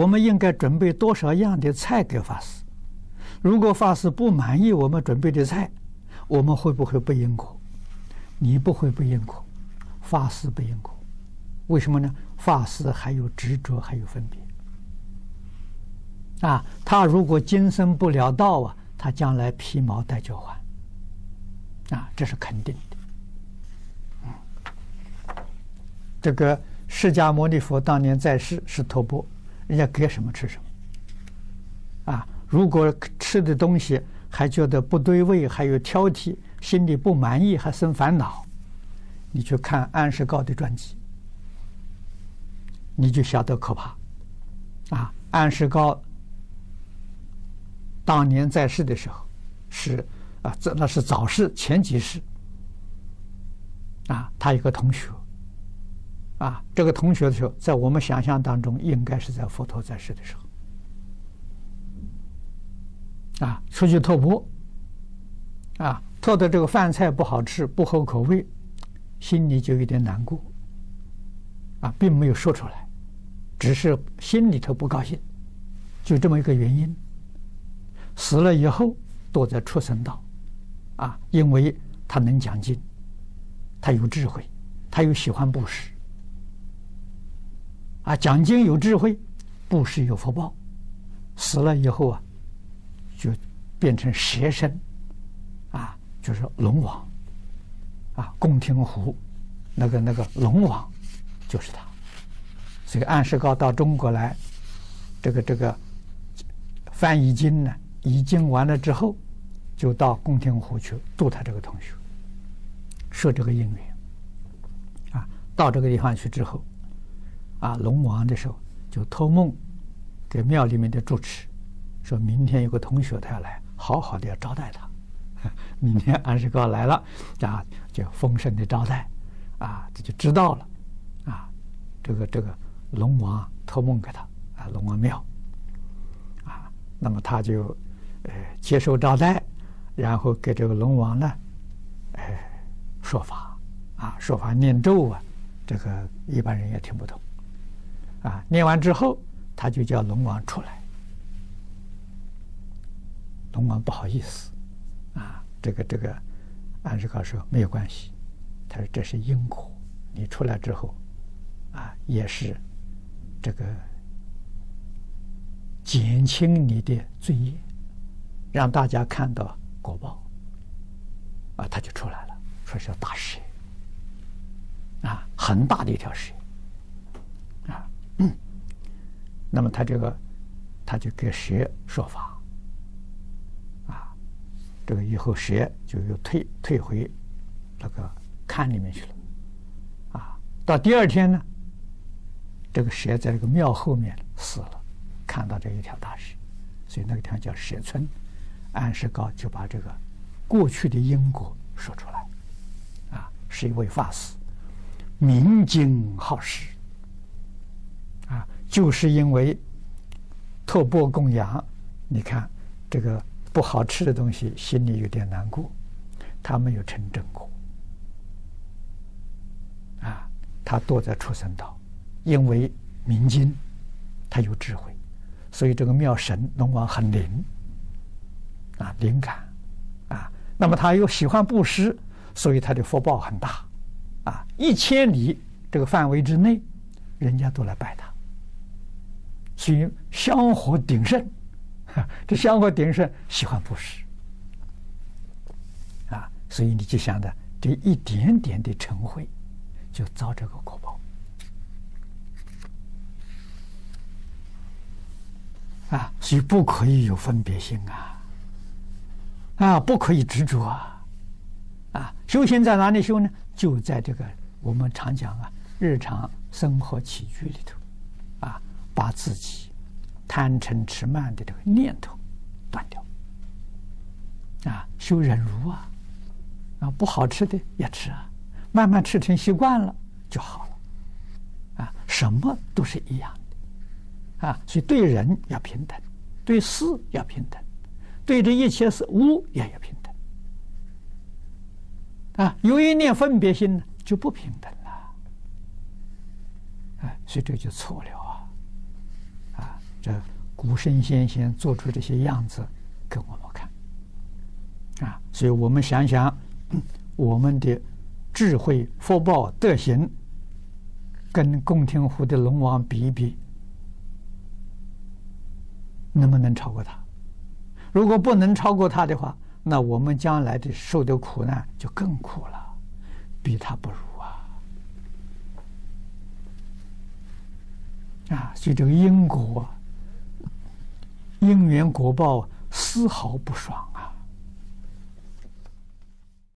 我们应该准备多少样的菜给法师？如果法师不满意我们准备的菜，我们会不会背因果？你不会背因果，法师背因果。为什么呢？法师还有执着，还有分别。啊，他如果今生不了道啊，他将来披毛戴角还。啊，这是肯定的。嗯，这个释迦牟尼佛当年在世是托钵。人家给什么吃什么，啊！如果吃的东西还觉得不对味，还有挑剔，心里不满意，还生烦恼，你去看安世高的传记，你就晓得可怕。啊，安世高当年在世的时候，是啊，这那是早世前几世，啊，他有个同学。啊，这个同学的时候，在我们想象当中，应该是在佛陀在世的时候。啊，出去托钵，啊，托的这个饭菜不好吃，不合口味，心里就有点难过。啊，并没有说出来，只是心里头不高兴，就这么一个原因。死了以后，堕在畜生道，啊，因为他能讲经，他有智慧，他又喜欢布施。啊，讲经有智慧，布施有福报，死了以后啊，就变成蛇身，啊，就是龙王，啊，贡庭湖那个那个龙王就是他。所以安世高到中国来，这个这个翻译经呢，译经完了之后，就到贡庭湖去度他这个同学，设这个因缘，啊，到这个地方去之后。啊，龙王的时候就托梦给庙里面的住持，说明天有个同学他要来，好好的要招待他。明天安世高来了，啊，就丰盛的招待，啊，这就知道了。啊，这个这个龙王托梦给他，啊，龙王庙，啊，那么他就呃接受招待，然后给这个龙王呢，哎说法，啊，说法念咒啊，这个一般人也听不懂。啊，念完之后，他就叫龙王出来。龙王不好意思，啊，这个这个，安世高说没有关系，他说这是因果，你出来之后，啊，也是这个减轻你的罪业，让大家看到果报，啊，他就出来了，说是大蛇，啊，很大的一条蛇。嗯，那么他这个，他就给蛇说法，啊，这个以后蛇就又退退回那个龛里面去了，啊，到第二天呢，这个蛇在这个庙后面死了，看到这一条大蛇，所以那个地方叫蛇村，安世高就把这个过去的因果说出来，啊，是一位法师，明经好施。就是因为托钵供养，你看这个不好吃的东西，心里有点难过。他没有成正果，啊，他躲在畜生道，因为明经，他有智慧，所以这个庙神龙王很灵，啊，灵感，啊，那么他又喜欢布施，所以他的福报很大，啊，一千里这个范围之内，人家都来拜他。所以香火鼎盛，这香火鼎盛喜欢布施啊，所以你就想着这一点点的嗔恚，就遭这个果报。啊，所以不可以有分别心啊，啊，不可以执着啊，啊，修行在哪里修呢？就在这个我们常讲啊，日常生活起居里头。把自己贪嗔痴慢的这个念头断掉，啊，修忍辱啊，啊，不好吃的也吃啊，慢慢吃成习惯了就好了，啊，什么都是一样的，啊，所以对人要平等，对事要平等，对这一切事物也要平等，啊，有一念分别心呢，就不平等了，啊，所以这就错了。这古圣先贤做出这些样子给我们看，啊，所以我们想想，我们的智慧、福报、德行，跟贡廷湖的龙王比一比，能不能超过他？如果不能超过他的话，那我们将来的受的苦难就更苦了，比他不如啊！啊，所以这个因果、因缘果报丝毫不爽。